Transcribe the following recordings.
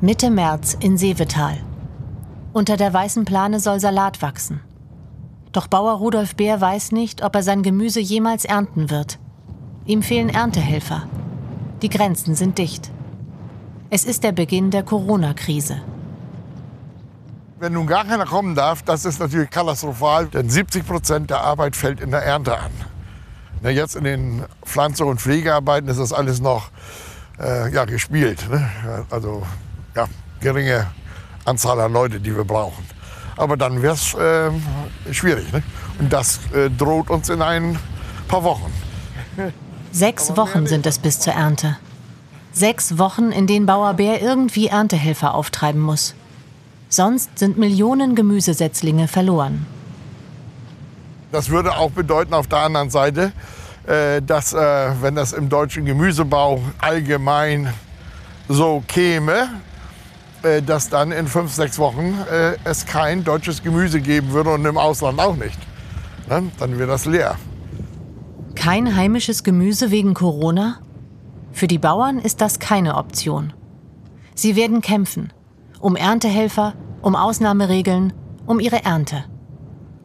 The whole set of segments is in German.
Mitte März in Seevetal. Unter der weißen Plane soll Salat wachsen. Doch Bauer Rudolf Bär weiß nicht, ob er sein Gemüse jemals ernten wird. Ihm fehlen Erntehelfer. Die Grenzen sind dicht. Es ist der Beginn der Corona-Krise. Wenn nun gar keiner kommen darf, das ist natürlich katastrophal, denn 70 Prozent der Arbeit fällt in der Ernte an. Na, jetzt in den Pflanze- und Pflegearbeiten ist das alles noch äh, ja, gespielt. Ne? Also ja, geringe Anzahl an Leute, die wir brauchen. Aber dann wäre es äh, schwierig. Ne? Und das äh, droht uns in ein paar Wochen. Sechs Wochen sind es bis zur Ernte. Sechs Wochen, in denen Bauer Bär irgendwie Erntehelfer auftreiben muss. Sonst sind Millionen Gemüsesetzlinge verloren. Das würde auch bedeuten auf der anderen Seite, äh, dass äh, wenn das im deutschen Gemüsebau allgemein so käme, dass dann in fünf, sechs Wochen es kein deutsches Gemüse geben würde und im Ausland auch nicht. Ne? Dann wäre das leer. Kein heimisches Gemüse wegen Corona? Für die Bauern ist das keine Option. Sie werden kämpfen um Erntehelfer, um Ausnahmeregeln, um ihre Ernte.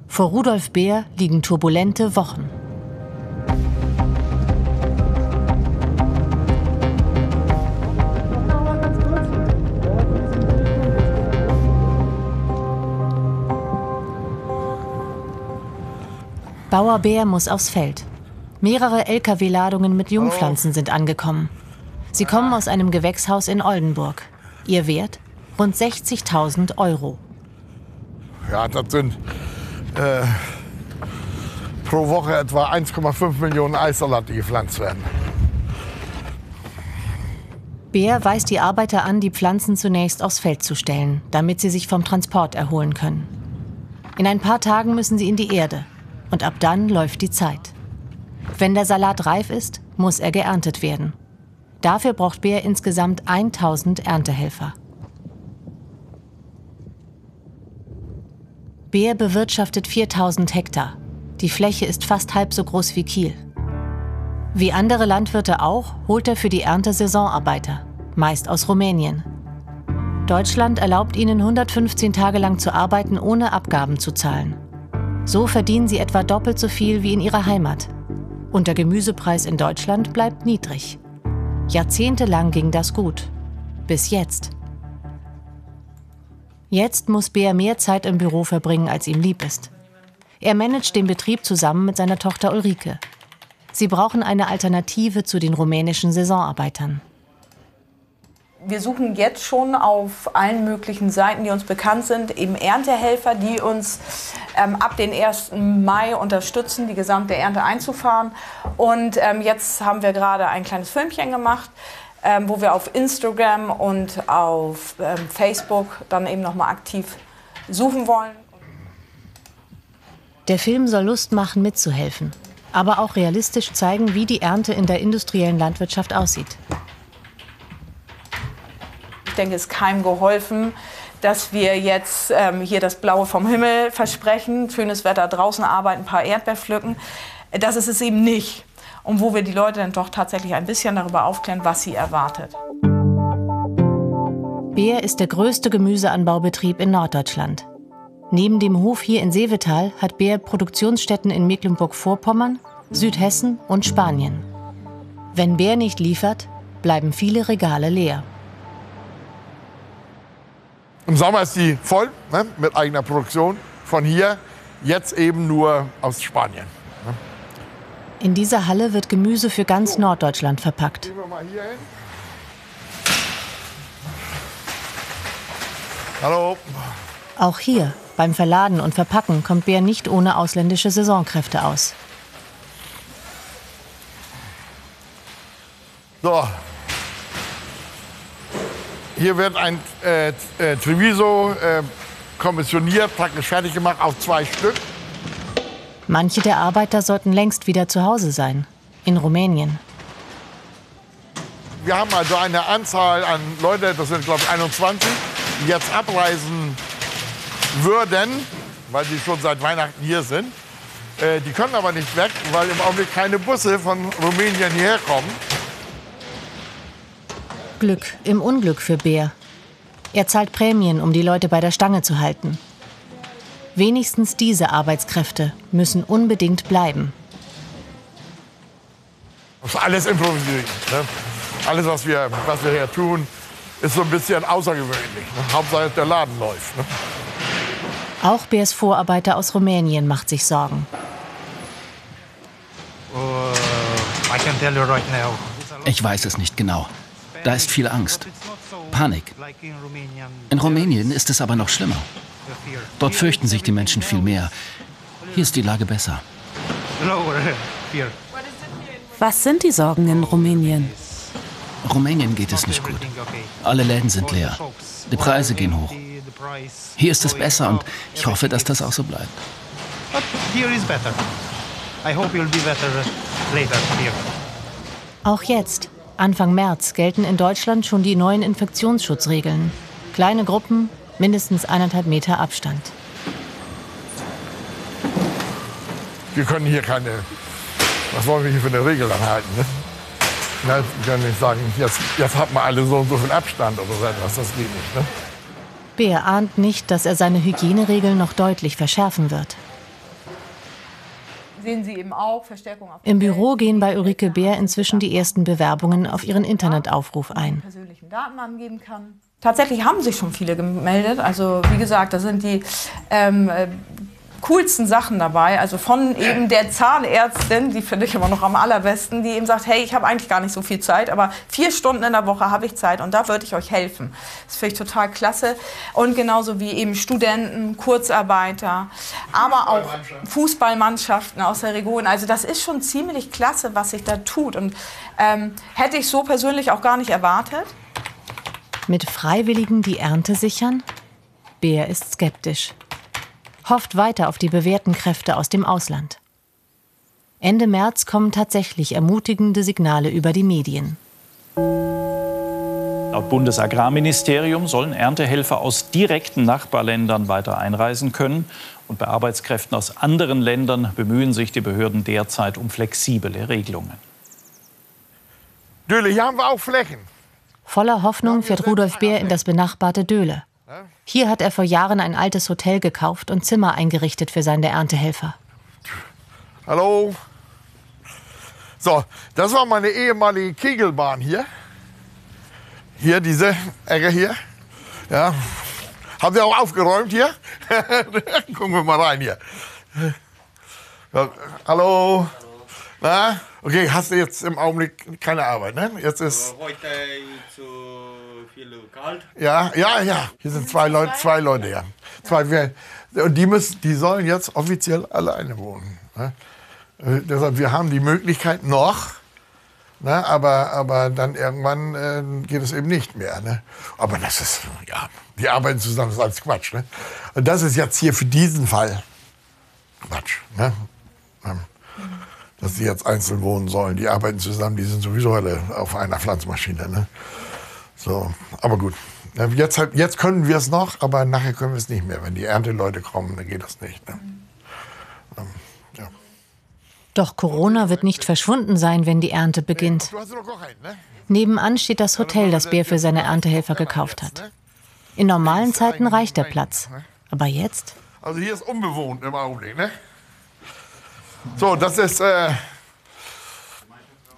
Vor Rudolf Beer liegen turbulente Wochen. Bauer Bär muss aufs Feld. Mehrere Lkw-Ladungen mit Jungpflanzen sind angekommen. Sie kommen aus einem Gewächshaus in Oldenburg. Ihr Wert rund 60.000 Euro. Ja, das sind äh, pro Woche etwa 1,5 Millionen Eissalat, die gepflanzt werden. Bär weist die Arbeiter an, die Pflanzen zunächst aufs Feld zu stellen, damit sie sich vom Transport erholen können. In ein paar Tagen müssen sie in die Erde und ab dann läuft die Zeit. Wenn der Salat reif ist, muss er geerntet werden. Dafür braucht Bär insgesamt 1000 Erntehelfer. Beer bewirtschaftet 4000 Hektar. Die Fläche ist fast halb so groß wie Kiel. Wie andere Landwirte auch, holt er für die Ernte Saisonarbeiter, meist aus Rumänien. Deutschland erlaubt ihnen 115 Tage lang zu arbeiten, ohne Abgaben zu zahlen. So verdienen sie etwa doppelt so viel wie in ihrer Heimat. Und der Gemüsepreis in Deutschland bleibt niedrig. Jahrzehntelang ging das gut. Bis jetzt. Jetzt muss Bär mehr Zeit im Büro verbringen, als ihm lieb ist. Er managt den Betrieb zusammen mit seiner Tochter Ulrike. Sie brauchen eine Alternative zu den rumänischen Saisonarbeitern. Wir suchen jetzt schon auf allen möglichen Seiten, die uns bekannt sind, eben Erntehelfer, die uns ähm, ab den 1. Mai unterstützen, die gesamte Ernte einzufahren. Und ähm, jetzt haben wir gerade ein kleines Filmchen gemacht ähm, wo wir auf Instagram und auf ähm, Facebook dann eben nochmal aktiv suchen wollen. Der Film soll Lust machen, mitzuhelfen, aber auch realistisch zeigen, wie die Ernte in der industriellen Landwirtschaft aussieht. Ich denke, es ist keinem geholfen, dass wir jetzt ähm, hier das Blaue vom Himmel versprechen, schönes Wetter draußen arbeiten, ein paar Erdbeer pflücken. Das ist es eben nicht und wo wir die Leute dann doch tatsächlich ein bisschen darüber aufklären, was sie erwartet. Beer ist der größte Gemüseanbaubetrieb in Norddeutschland. Neben dem Hof hier in Seevetal hat Beer Produktionsstätten in Mecklenburg-Vorpommern, Südhessen und Spanien. Wenn Beer nicht liefert, bleiben viele Regale leer. Im Sommer ist die voll ne, mit eigener Produktion von hier, jetzt eben nur aus Spanien. In dieser Halle wird Gemüse für ganz Norddeutschland verpackt. Hallo. Auch hier, beim Verladen und Verpacken, kommt Bär nicht ohne ausländische Saisonkräfte aus. So. Hier wird ein äh, äh, Treviso äh, kommissioniert, praktisch fertig gemacht auf zwei Stück. Manche der Arbeiter sollten längst wieder zu Hause sein, in Rumänien. Wir haben also eine Anzahl an Leuten, das sind glaube ich 21, die jetzt abreisen würden, weil sie schon seit Weihnachten hier sind. Äh, die können aber nicht weg, weil im Augenblick keine Busse von Rumänien hierher kommen. Glück im Unglück für Bär. Er zahlt Prämien, um die Leute bei der Stange zu halten. Wenigstens diese Arbeitskräfte müssen unbedingt bleiben. Alles improvisiert. Ne? Alles, was wir, was wir hier tun, ist so ein bisschen außergewöhnlich. Ne? Hauptsache der Laden läuft. Ne? Auch BS-Vorarbeiter aus Rumänien macht sich Sorgen. Ich weiß es nicht genau. Da ist viel Angst. Panik. In Rumänien ist es aber noch schlimmer. Dort fürchten sich die Menschen viel mehr. Hier ist die Lage besser. Was sind die Sorgen in Rumänien? Rumänien geht es nicht gut. Alle Läden sind leer. Die Preise gehen hoch. Hier ist es besser und ich hoffe, dass das auch so bleibt. Auch jetzt, Anfang März, gelten in Deutschland schon die neuen Infektionsschutzregeln. Kleine Gruppen, mindestens eineinhalb Meter Abstand. Wir können hier keine, was wollen wir hier für eine Regel anhalten? Ne? Na, wir können nicht sagen, jetzt, jetzt hat man alle so und so viel Abstand oder so etwas, das geht nicht. Ne? Beer ahnt nicht, dass er seine Hygieneregeln noch deutlich verschärfen wird. Sehen Sie eben auch Verstärkung auf Im Büro gehen bei Ulrike Beer inzwischen die ersten Bewerbungen auf ihren Internetaufruf ein. persönlichen Daten angeben kann. Tatsächlich haben sich schon viele gemeldet. Also wie gesagt, da sind die ähm, äh, coolsten Sachen dabei. Also von eben der Zahnärztin, die finde ich immer noch am allerbesten, die eben sagt, hey, ich habe eigentlich gar nicht so viel Zeit, aber vier Stunden in der Woche habe ich Zeit und da würde ich euch helfen. Das finde ich total klasse. Und genauso wie eben Studenten, Kurzarbeiter, aber auch Fußballmannschaften aus der Region. Also das ist schon ziemlich klasse, was sich da tut. Und ähm, hätte ich so persönlich auch gar nicht erwartet. Mit Freiwilligen die Ernte sichern? Beer ist skeptisch. Hofft weiter auf die bewährten Kräfte aus dem Ausland. Ende März kommen tatsächlich ermutigende Signale über die Medien. Laut Bundesagrarministerium sollen Erntehelfer aus direkten Nachbarländern weiter einreisen können. Und bei Arbeitskräften aus anderen Ländern bemühen sich die Behörden derzeit um flexible Regelungen. Döle, hier haben wir auch Flächen. Voller Hoffnung fährt Rudolf Beer in das benachbarte Döhle. Hier hat er vor Jahren ein altes Hotel gekauft und Zimmer eingerichtet für seine Erntehelfer. Hallo. So, das war meine ehemalige Kegelbahn hier. Hier, diese Ecke hier. Ja. Haben Sie auch aufgeräumt hier? Gucken wir mal rein hier. Ja, hallo. Na? Okay, hast du jetzt im Augenblick keine Arbeit, ne? Jetzt ist. Heute zu. Ja, ja, ja. Hier sind zwei Leute, zwei Leute, ja. Zwei, und die müssen, die sollen jetzt offiziell alleine wohnen. Ne? Äh, deshalb, wir haben die Möglichkeit noch, ne? aber, aber dann irgendwann äh, geht es eben nicht mehr. Ne? Aber das ist, ja, die arbeiten zusammen, das ist alles Quatsch. Ne? Und das ist jetzt hier für diesen Fall Quatsch. Ne? Ähm, Dass die jetzt einzeln wohnen sollen, die arbeiten zusammen, die sind sowieso alle auf einer Pflanzmaschine. Ne? So, aber gut. Jetzt, halt- jetzt können wir es noch, aber nachher können wir es nicht mehr. Wenn die Ernteleute kommen, dann geht das nicht. Ne? Ähm, ja. Doch Corona wird nicht verschwunden sein, wenn die Ernte beginnt. Ne? Nebenan steht das Hotel, das Beer für seine Erntehelfer gekauft hat. In normalen Zeiten reicht der Platz. Aber jetzt? Also hier ist unbewohnt im Augenblick, ne? So, das ist äh,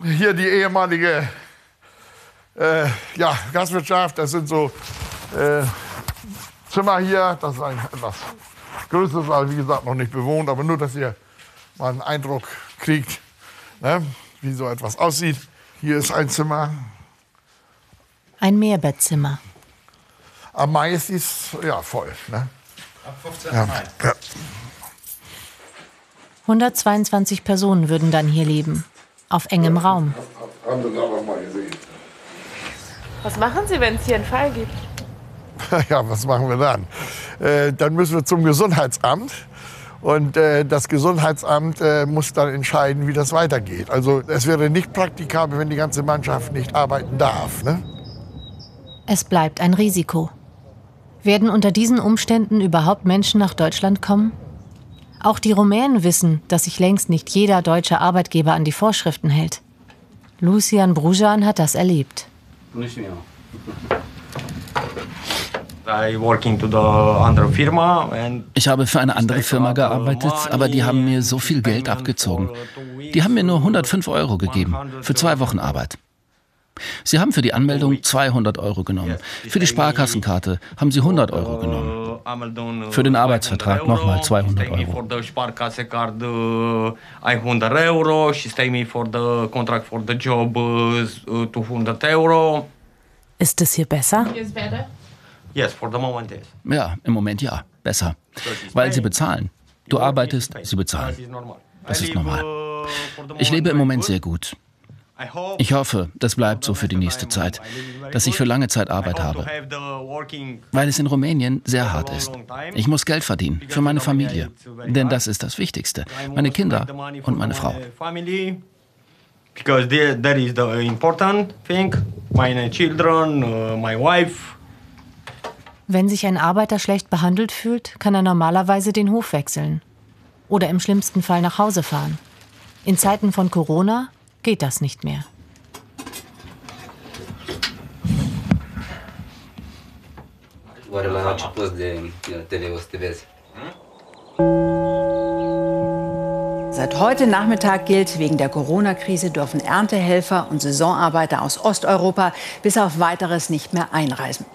hier die ehemalige äh, ja, Gastwirtschaft. Das sind so äh, Zimmer hier. Das ist ein etwas größeres, weil wie gesagt noch nicht bewohnt, aber nur, dass ihr mal einen Eindruck kriegt, ne? wie so etwas aussieht. Hier ist ein Zimmer. Ein Mehrbettzimmer. Am Mai ist dies ja voll. Ne? Ab 15. Ja. Mai. Ja. 122 Personen würden dann hier leben. Auf engem Raum. Haben Sie aber mal gesehen. Was machen Sie, wenn es hier einen Fall gibt? Ja, was machen wir dann? Äh, dann müssen wir zum Gesundheitsamt. Und äh, das Gesundheitsamt äh, muss dann entscheiden, wie das weitergeht. Also es wäre nicht praktikabel, wenn die ganze Mannschaft nicht arbeiten darf. Ne? Es bleibt ein Risiko. Werden unter diesen Umständen überhaupt Menschen nach Deutschland kommen? Auch die Rumänen wissen, dass sich längst nicht jeder deutsche Arbeitgeber an die Vorschriften hält. Lucian Brujan hat das erlebt. Ich habe für eine andere Firma gearbeitet, aber die haben mir so viel Geld abgezogen. Die haben mir nur 105 Euro gegeben für zwei Wochen Arbeit. Sie haben für die Anmeldung 200 Euro genommen. Für die Sparkassenkarte haben Sie 100 Euro genommen. Für den Arbeitsvertrag nochmal 200 Euro. Ist es hier besser? Ja, im Moment ja, besser. Weil sie bezahlen. Du arbeitest, sie bezahlen. Das ist normal. Ich lebe im Moment sehr gut. Ich hoffe, das bleibt so für die nächste Zeit, dass ich für lange Zeit Arbeit habe. Weil es in Rumänien sehr hart ist. Ich muss Geld verdienen für meine Familie. Denn das ist das Wichtigste. Meine Kinder und meine Frau. Because that is the important thing. My children, uh, my wife. Wenn sich ein Arbeiter schlecht behandelt fühlt, kann er normalerweise den Hof wechseln. Oder im schlimmsten Fall nach Hause fahren. In Zeiten von Corona geht das nicht mehr. Seit heute Nachmittag gilt, wegen der Corona-Krise dürfen Erntehelfer und Saisonarbeiter aus Osteuropa bis auf weiteres nicht mehr einreisen.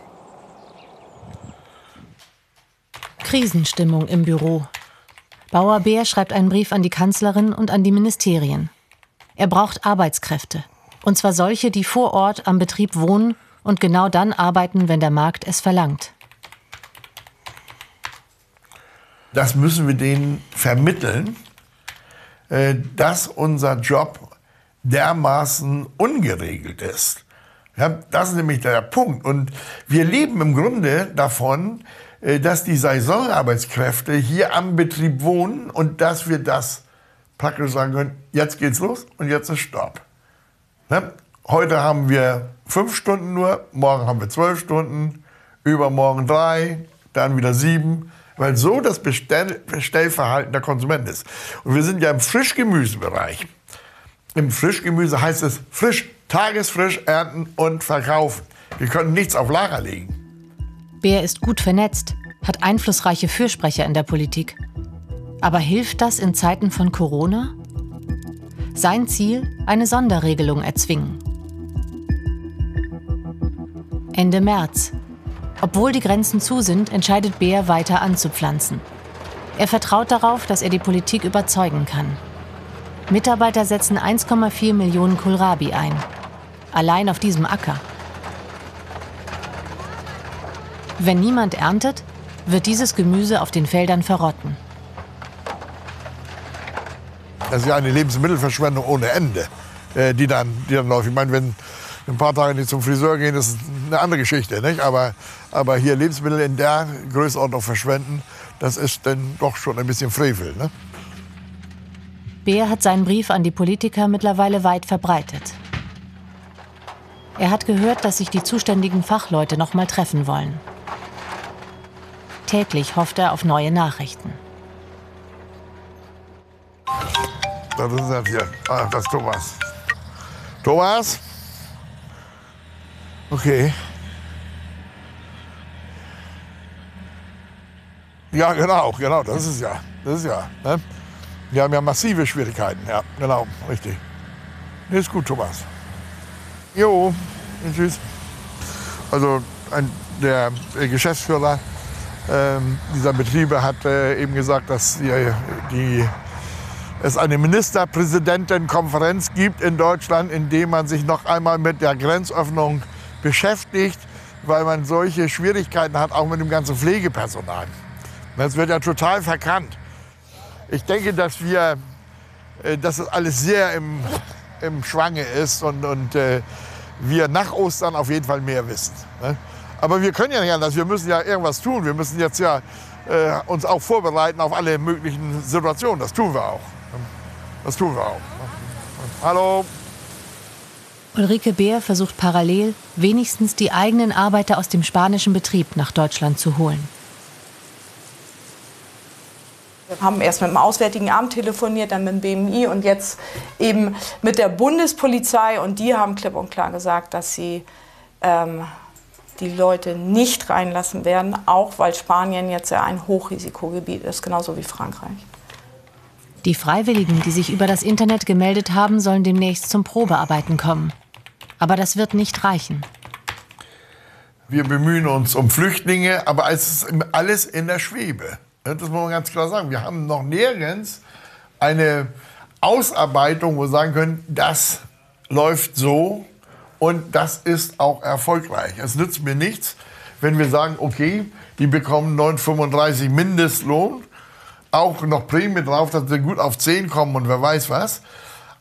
Krisenstimmung im Büro. Bauer Bär schreibt einen Brief an die Kanzlerin und an die Ministerien. Er braucht Arbeitskräfte. Und zwar solche, die vor Ort am Betrieb wohnen und genau dann arbeiten, wenn der Markt es verlangt. Das müssen wir denen vermitteln, äh, dass unser Job dermaßen ungeregelt ist. Das ist nämlich der Punkt. Und wir leben im Grunde davon, äh, dass die Saisonarbeitskräfte hier am Betrieb wohnen und dass wir das praktisch sagen können, jetzt geht's los und jetzt ist Stopp. Ne? Heute haben wir fünf Stunden nur, morgen haben wir zwölf Stunden, übermorgen drei, dann wieder sieben, weil so das Bestell Bestellverhalten der Konsumenten ist. Und wir sind ja im Frischgemüsebereich. Im Frischgemüse heißt es frisch, tagesfrisch ernten und verkaufen. Wir können nichts auf Lager legen. Bär ist gut vernetzt, hat einflussreiche Fürsprecher in der Politik. Aber hilft das in Zeiten von Corona? Sein Ziel, eine Sonderregelung erzwingen. Ende März. Obwohl die Grenzen zu sind, entscheidet Beer weiter anzupflanzen. Er vertraut darauf, dass er die Politik überzeugen kann. Mitarbeiter setzen 1,4 Millionen Kohlrabi ein. Allein auf diesem Acker. Wenn niemand erntet, wird dieses Gemüse auf den Feldern verrotten. Das ist ja eine Lebensmittelverschwendung ohne Ende, äh, die, dann, die dann läuft. Ich meine, wenn ein paar Tage nicht zum Friseur gehen, das ist eine andere Geschichte. Nicht? Aber, aber hier Lebensmittel in der Größenordnung verschwenden, das ist dann doch schon ein bisschen Frevel. Ne? Beer hat seinen Brief an die Politiker mittlerweile weit verbreitet. Er hat gehört, dass sich die zuständigen Fachleute noch mal treffen wollen. Täglich hofft er auf neue Nachrichten. Das ist das hier. Ah, das ist Thomas. Thomas? Okay. Ja, genau, genau, das ist ja. Das ist ja. Ne? Wir haben ja massive Schwierigkeiten, ja, genau, richtig. Ist gut, Thomas. Jo, tschüss. Also ein, der Geschäftsführer ähm, dieser Betriebe hat äh, eben gesagt, dass die, die es eine Ministerpräsidentenkonferenz gibt in Deutschland, in dem man sich noch einmal mit der Grenzöffnung beschäftigt, weil man solche Schwierigkeiten hat, auch mit dem ganzen Pflegepersonal. Das wird ja total verkannt. Ich denke, dass wir, äh, dass das alles sehr im, im Schwange ist und, und äh, wir nach Ostern auf jeden Fall mehr wissen. Ne? Aber wir können ja nicht anders, wir müssen ja irgendwas tun. Wir müssen jetzt ja äh, uns auch vorbereiten auf alle möglichen Situationen. Das tun wir auch. Das tun wir auch. Hallo. Ulrike Beer versucht parallel, wenigstens die eigenen Arbeiter aus dem spanischen Betrieb nach Deutschland zu holen. Wir haben erst mit dem Auswärtigen Amt telefoniert, dann mit dem BMI und jetzt eben mit der Bundespolizei. Und die haben klipp und klar gesagt, dass sie ähm, die Leute nicht reinlassen werden, auch weil Spanien jetzt ja ein Hochrisikogebiet ist, genauso wie Frankreich. Die Freiwilligen, die sich über das Internet gemeldet haben, sollen demnächst zum Probearbeiten kommen. Aber das wird nicht reichen. Wir bemühen uns um Flüchtlinge, aber es ist alles in der Schwebe. Das muss man ganz klar sagen. Wir haben noch nirgends eine Ausarbeitung, wo wir sagen können, das läuft so und das ist auch erfolgreich. Es nützt mir nichts, wenn wir sagen, okay, die bekommen 9,35 Mindestlohn, auch noch Prämie drauf, dass sie gut auf 10 kommen und wer weiß was.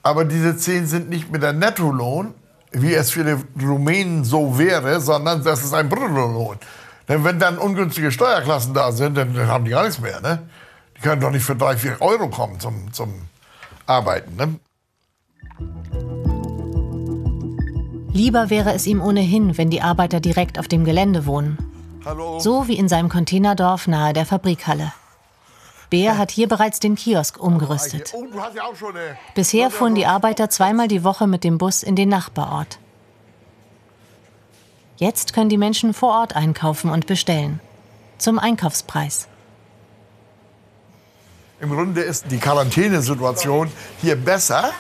Aber diese 10 sind nicht mit der Nettolohn, wie es für die Rumänen so wäre, sondern das ist ein Bruttolohn. Denn wenn dann ungünstige Steuerklassen da sind, dann, dann haben die gar nichts mehr. Ne? Die können doch nicht für 3, 4 Euro kommen zum, zum Arbeiten. Ne? Lieber wäre es ihm ohnehin, wenn die Arbeiter direkt auf dem Gelände wohnen. Hallo. So wie in seinem Containerdorf nahe der Fabrikhalle. Beer hat hier bereits den Kiosk umgerüstet. Oh, schon eine. Bisher fuhren die Arbeiter zweimal die Woche mit dem Bus in den Nachbarort. Jetzt können die Menschen vor Ort einkaufen und bestellen. Zum Einkaufspreis. Im Grunde ist die Quarantänesituation hier besser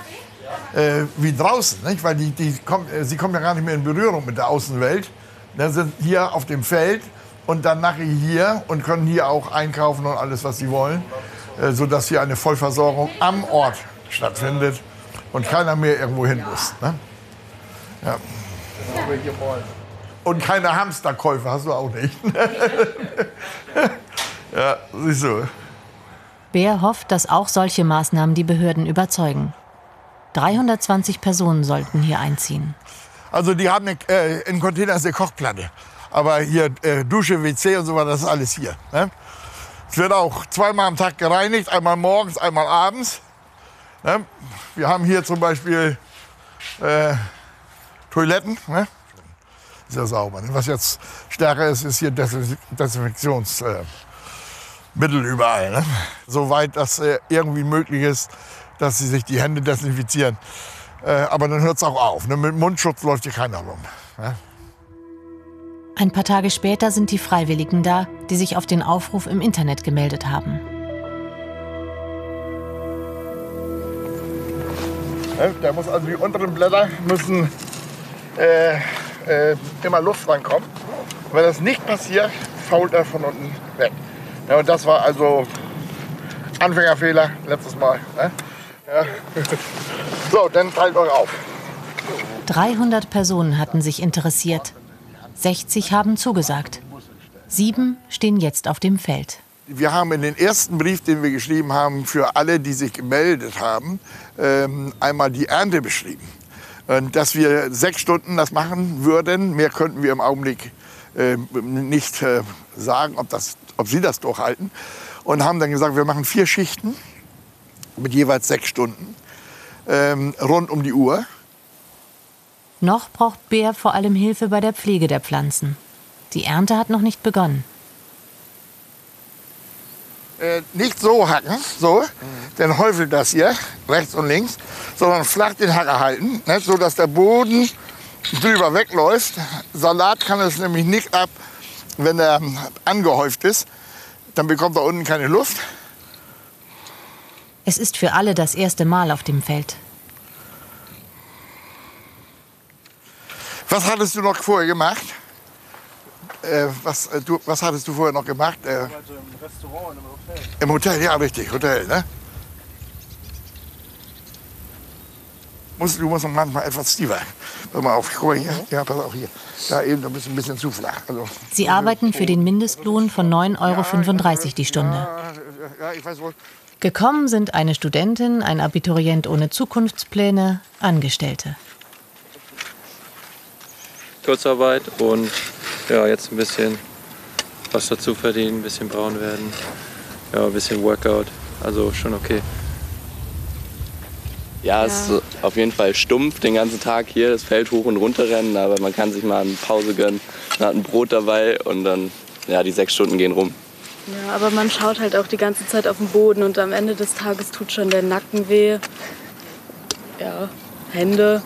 äh, wie draußen, nicht? weil die, die kommen, äh, sie kommen ja gar nicht mehr in Berührung mit der Außenwelt. Ne, sind hier auf dem Feld und dann nachher hier und können hier auch einkaufen und alles, was sie wollen, äh, sodass hier eine Vollversorgung am Ort stattfindet und keiner mehr irgendwo hin muss. Ne? Ja. Und keine Hamsterkäufe hast du auch nicht. ja, siehst du. Beer hofft, dass auch solche Maßnahmen die Behörden überzeugen. 320 Personen sollten hier einziehen. Also die haben äh, in Containers eine Kochplatte. Aber hier äh, Dusche, WC und so weiter, das ist alles hier. Ne? Es wird auch zweimal am Tag gereinigt, einmal morgens, einmal abends. Ne? Wir haben hier zum Beispiel äh, Toiletten. Ne? Sehr sauber. Ne? Was jetzt stärker ist, ist hier Desinfektionsmittel überall. Ne? Soweit das äh, irgendwie möglich ist, dass sie sich die Hände desinfizieren. Äh, aber dann hört es auch auf. Ne? Mit Mundschutz läuft hier keiner rum. Ein paar Tage später sind die Freiwilligen da, die sich auf den Aufruf im Internet gemeldet haben. Da muss also die unteren Blätter müssen äh, äh, immer Luft reinkommen. Wenn das nicht passiert, fault er von unten weg. Ja, und das war also Anfängerfehler letztes Mal. Ne? Ja. So, dann teilt euch auf. 300 Personen hatten sich interessiert. 60 haben zugesagt. Sieben stehen jetzt auf dem Feld. Wir haben in den ersten Brief, den wir geschrieben haben, für alle, die sich gemeldet haben, ähm, einmal die Ernte beschrieben. Und dass wir sechs Stunden das machen würden, mehr könnten wir im Augenblick äh, nicht äh, sagen, ob, das, ob sie das durchhalten. Und haben dann gesagt, wir machen vier Schichten mit jeweils sechs Stunden ähm, rund um die Uhr. Noch braucht Bär vor allem Hilfe bei der Pflege der Pflanzen. Die Ernte hat noch nicht begonnen. Äh, nicht so hacken, so, mhm. dann häufelt das hier, rechts und links, sondern flach den Hacker halten, ne, so dass der Boden drüber wegläuft. Salat kann es nämlich nicht ab, wenn er angehäuft ist. Dann bekommt er unten keine Luft. Es ist für alle das erste Mal auf dem Feld. Was hattest du noch vorher gemacht? Äh, was, äh, du, was hattest du vorher noch gemacht? Äh, also im Restaurant und im Hotel. Im Hotel, ja, richtig, Hotel, ne? Musst, du musst manchmal etwas tiefer. Pass mal auf, guck mal hier. Ja, pass auf hier. Da eben ein bisschen, ein bisschen zu flach. Also, Sie arbeiten für den Mindestlohn von 9,35 Euro die Stunde. Ja, ich weiß wohl. Gekommen sind eine Studentin, ein Abiturient ohne Zukunftspläne, Angestellte. Kurzarbeit und ja, jetzt ein bisschen was dazu verdienen, ein bisschen braun werden, ja, ein bisschen Workout, also schon okay. Ja, es ist auf jeden Fall stumpf, den ganzen Tag hier das Feld hoch und runter rennen, aber man kann sich mal eine Pause gönnen, man hat ein Brot dabei und dann, ja, die sechs Stunden gehen rum. Ja, aber man schaut halt auch die ganze Zeit auf den Boden und am Ende des Tages tut schon der Nacken weh. Ja, Hände,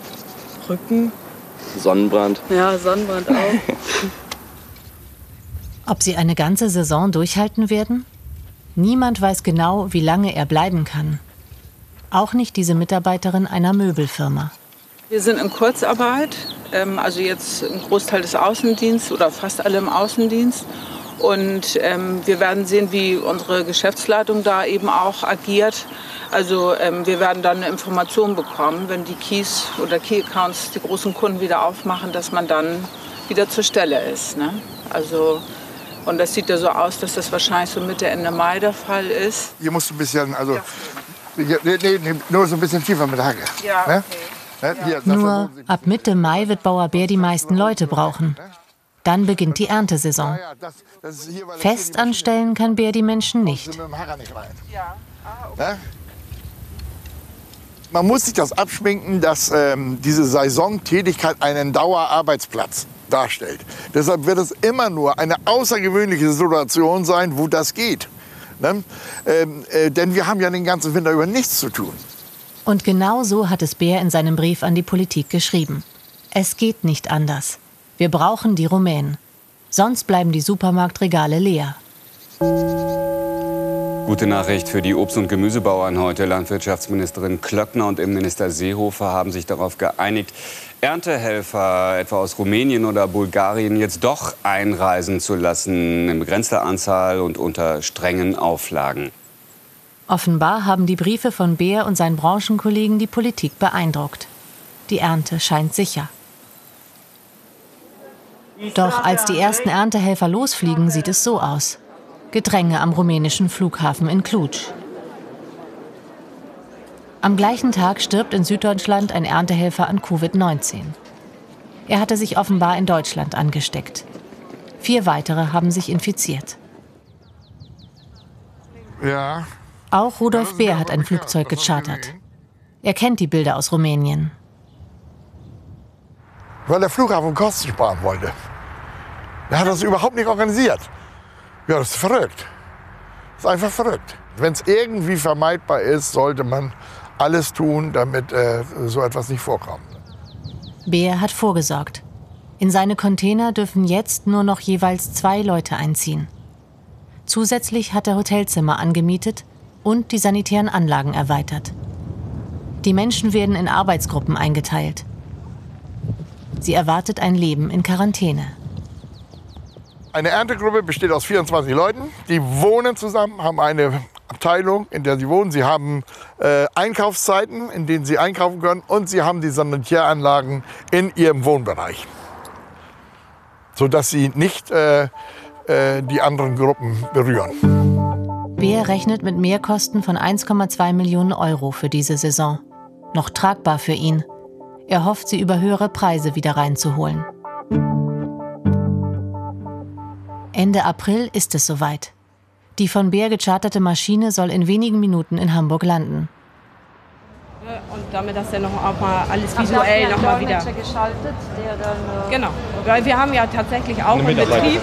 Rücken. Sonnenbrand. Ja, Sonnenbrand auch. Ob sie eine ganze Saison durchhalten werden? Niemand weiß genau, wie lange er bleiben kann. Auch nicht diese Mitarbeiterin einer Möbelfirma. Wir sind in Kurzarbeit, ähm, also jetzt ein Großteil des Außendienstes oder fast alle im Außendienst. Und ähm, wir werden sehen, wie unsere Geschäftsleitung da eben auch agiert. Also ähm, wir werden dann eine Information bekommen, wenn die Keys oder Key Accounts die großen Kunden wieder aufmachen, dass man dann wieder zur Stelle ist. Ne? Also und das sieht ja so aus, dass das wahrscheinlich so Mitte, Ende Mai der Fall ist. Hier musst du ein bisschen, also, ja. nee, nee, nee, nur so ein bisschen tiefer mit der Hacke. Ja, ne? Ne? Hier, Nur ab Mitte Mai wird Bauer Bär die meisten Leute brauchen. Dann beginnt die Erntesaison. Fest anstellen kann Bär die Menschen nicht. Ne? Man muss sich das abschminken, dass ähm, diese Saisontätigkeit einen Dauerarbeitsplatz darstellt. Deshalb wird es immer nur eine außergewöhnliche Situation sein, wo das geht. Ne? Ähm, äh, denn wir haben ja den ganzen Winter über nichts zu tun. Und genau so hat es Bär in seinem Brief an die Politik geschrieben. Es geht nicht anders. Wir brauchen die Rumänen. Sonst bleiben die Supermarktregale leer. Gute Nachricht für die Obst- und Gemüsebauern heute. Landwirtschaftsministerin Klöckner und Innenminister Seehofer haben sich darauf geeinigt, Erntehelfer etwa aus Rumänien oder Bulgarien jetzt doch einreisen zu lassen, in begrenzter Anzahl und unter strengen Auflagen. Offenbar haben die Briefe von Beer und seinen Branchenkollegen die Politik beeindruckt. Die Ernte scheint sicher. Doch als die ersten Erntehelfer losfliegen, sieht es so aus. Gedränge am rumänischen Flughafen in Cluj. Am gleichen Tag stirbt in Süddeutschland ein Erntehelfer an Covid-19. Er hatte sich offenbar in Deutschland angesteckt. Vier weitere haben sich infiziert. Ja. Auch Rudolf Beer hat ein Flugzeug gechartert. Er kennt die Bilder aus Rumänien. Weil der Flughafen Kosten sparen wollte. Er hat das überhaupt nicht organisiert. Ja, das ist verrückt. Das ist einfach verrückt. Wenn es irgendwie vermeidbar ist, sollte man alles tun, damit äh, so etwas nicht vorkommt. Beer hat vorgesorgt. In seine Container dürfen jetzt nur noch jeweils zwei Leute einziehen. Zusätzlich hat er Hotelzimmer angemietet und die sanitären Anlagen erweitert. Die Menschen werden in Arbeitsgruppen eingeteilt. Sie erwartet ein Leben in Quarantäne. Eine Erntegruppe besteht aus 24 Leuten. Die wohnen zusammen, haben eine Abteilung, in der sie wohnen. Sie haben äh, Einkaufszeiten, in denen sie einkaufen können. Und sie haben die Sanitäranlagen in ihrem Wohnbereich. Sodass sie nicht äh, äh, die anderen Gruppen berühren. Beer rechnet mit Mehrkosten von 1,2 Millionen Euro für diese Saison. Noch tragbar für ihn. Er hofft, sie über höhere Preise wieder reinzuholen. Ende April ist es soweit. Die von Bär gecharterte Maschine soll in wenigen Minuten in Hamburg landen. Und damit das dann noch auch mal alles visuell noch mal wieder. geschaltet, der dann. Äh Genau, weil wir haben ja tatsächlich auch einen Betrieb.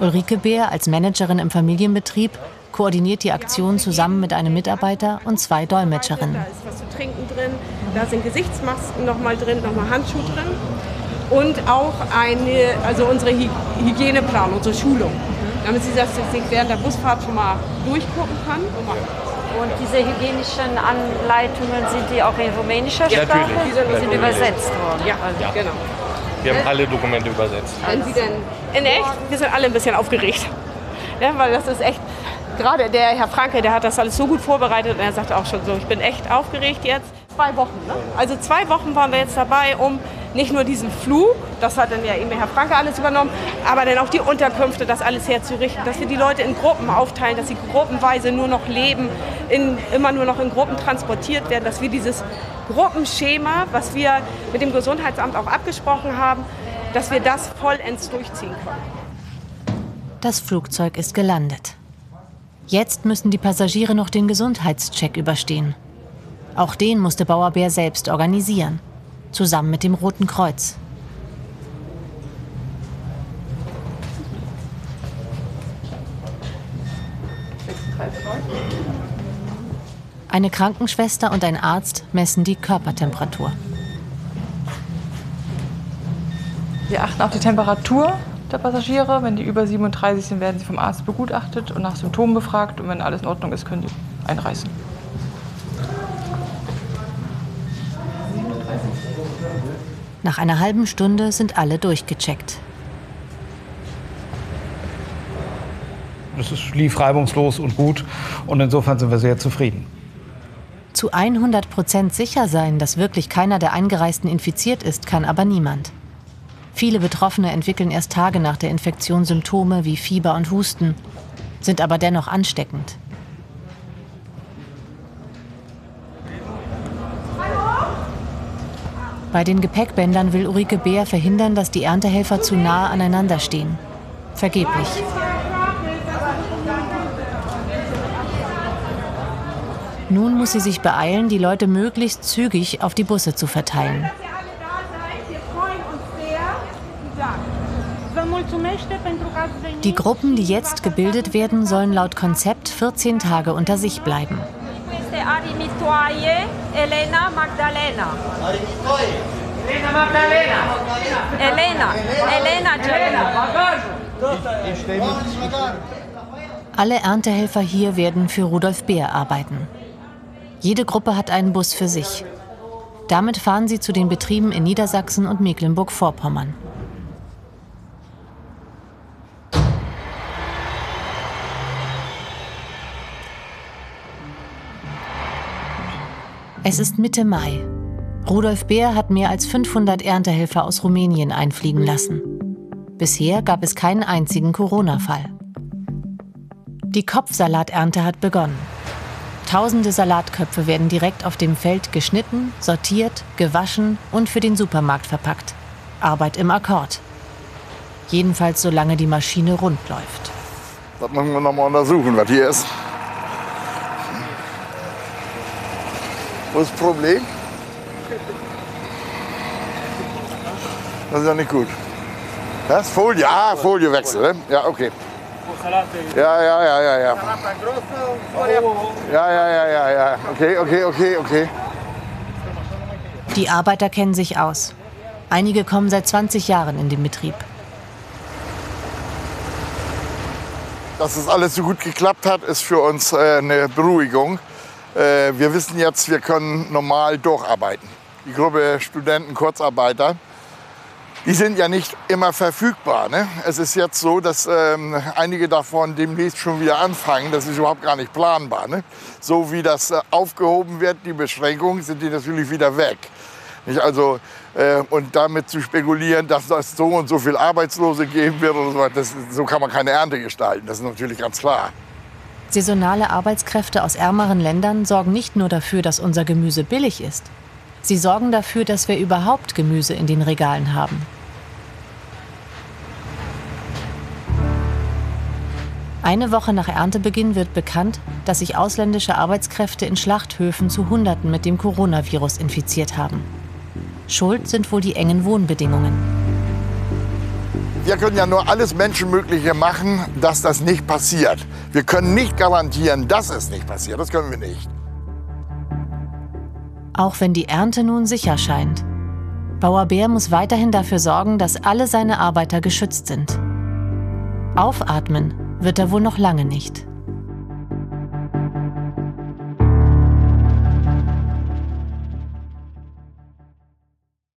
Ulrike Bär als Managerin im Familienbetrieb koordiniert die Aktion zusammen mit einem Mitarbeiter und zwei Dolmetscherinnen. Da ist was zu trinken drin, da sind Gesichtsmasken noch mal drin, noch mal Handschuhe drin und auch eine, also unsere Hy Hygieneplan, unsere Schulung, damit sie das sich während der Busfahrt schon mal durchgucken kann. Und diese hygienischen Anleitungen, sind die auch in rumänischer Ja, Sprache? natürlich. Die sind Natürlich. übersetzt worden. Ja, Ja. genau. Wir haben alle Dokumente übersetzt. Wenn Sie denn in echt, wir sind alle ein bisschen aufgeregt. Ja, weil das ist echt, gerade der Herr Franke, der hat das alles so gut vorbereitet und er sagte auch schon so, ich bin echt aufgeregt jetzt. Zwei Wochen, ne? Also zwei Wochen waren wir jetzt dabei, um nicht nur diesen Flug, das hat dann ja eben Herr Franke alles übernommen, aber dann auch die Unterkünfte, das alles herzurichten, dass wir die Leute in Gruppen aufteilen, dass sie gruppenweise nur noch leben, in, immer nur noch in Gruppen transportiert werden, dass wir dieses Gruppenschema, was wir mit dem Gesundheitsamt auch abgesprochen haben, dass wir das vollends durchziehen können. Das Flugzeug ist gelandet. Jetzt müssen die Passagiere noch den Gesundheitscheck überstehen. Auch den musste Bauerbär selbst organisieren, zusammen mit dem Roten Kreuz. Eine Krankenschwester und ein Arzt messen die Körpertemperatur. Wir achten auf die Temperatur der Passagiere. Wenn die über 37 sind, werden sie vom Arzt begutachtet und nach Symptomen befragt. Und wenn alles in Ordnung ist, können die einreisen. Nach einer halben Stunde sind alle durchgecheckt. Es lief reibungslos und gut und insofern sind wir sehr zufrieden. Zu 100 Prozent sicher sein, dass wirklich keiner der Eingereisten infiziert ist, kann aber niemand. Viele Betroffene entwickeln erst Tage nach der Infektion Symptome wie Fieber und Husten, sind aber dennoch ansteckend. Bei den Gepäckbändern will Ulrike Beer verhindern, dass die Erntehelfer zu nahe aneinander stehen. Vergeblich. Nun muss sie sich beeilen, die Leute möglichst zügig auf die Busse zu verteilen. Die Gruppen, die jetzt gebildet werden, sollen laut Konzept 14 Tage unter sich bleiben. Elena Magdalena. Elena Magdalena. Elena. Elena Alle Erntehelfer hier werden für Rudolf Beer arbeiten. Jede Gruppe hat einen Bus für sich. Damit fahren sie zu den Betrieben in Niedersachsen und Mecklenburg-Vorpommern. Es ist Mitte Mai. Rudolf Beer hat mehr als 500 Erntehelfer aus Rumänien einfliegen lassen. Bisher gab es keinen einzigen Corona-Fall. Die Kopfsalaternte hat begonnen. Tausende Salatköpfe werden direkt auf dem Feld geschnitten, sortiert, gewaschen und für den Supermarkt verpackt. Arbeit im Akkord. Jedenfalls solange die Maschine rund läuft. Das müssen wir noch mal untersuchen, was hier ist. Wo ist das Problem? Das ist ja nicht gut. Das? Folie? Ah, Folie wechseln. Ja, okay. Ja, ja, ja, ja, ja. Ja, ja, ja, ja, ja. Okay, okay, okay, okay. Die Arbeiter kennen sich aus. Einige kommen seit 20 Jahren in den Betrieb. Dass es alles so gut geklappt hat, ist für uns äh, eine Beruhigung. Äh, wir wissen jetzt, wir können normal durcharbeiten. Die Gruppe Studenten, Kurzarbeiter, die sind ja nicht immer verfügbar. Ne? Es ist jetzt so, dass ähm, einige davon demnächst schon wieder anfangen. Das ist überhaupt gar nicht planbar. Ne? So wie das äh, aufgehoben wird, die Beschränkungen, sind die natürlich wieder weg. Nicht? Also, äh, und damit zu spekulieren, dass das so und so viel Arbeitslose geben wird, so, das, so kann man keine Ernte gestalten. Das ist natürlich ganz klar. Saisonale Arbeitskräfte aus ärmeren Ländern sorgen nicht nur dafür, dass unser Gemüse billig ist. Sie sorgen dafür, dass wir überhaupt Gemüse in den Regalen haben. Eine Woche nach Erntebeginn wird bekannt, dass sich ausländische Arbeitskräfte in Schlachthöfen zu Hunderten mit dem Coronavirus infiziert haben. Schuld sind wohl die engen Wohnbedingungen. Wir können ja nur alles Menschenmögliche machen, dass das nicht passiert. Wir können nicht garantieren, dass es nicht passiert. Das können wir nicht. Auch wenn die Ernte nun sicher scheint. Bauer Bär muss weiterhin dafür sorgen, dass alle seine Arbeiter geschützt sind. Aufatmen wird er wohl noch lange nicht.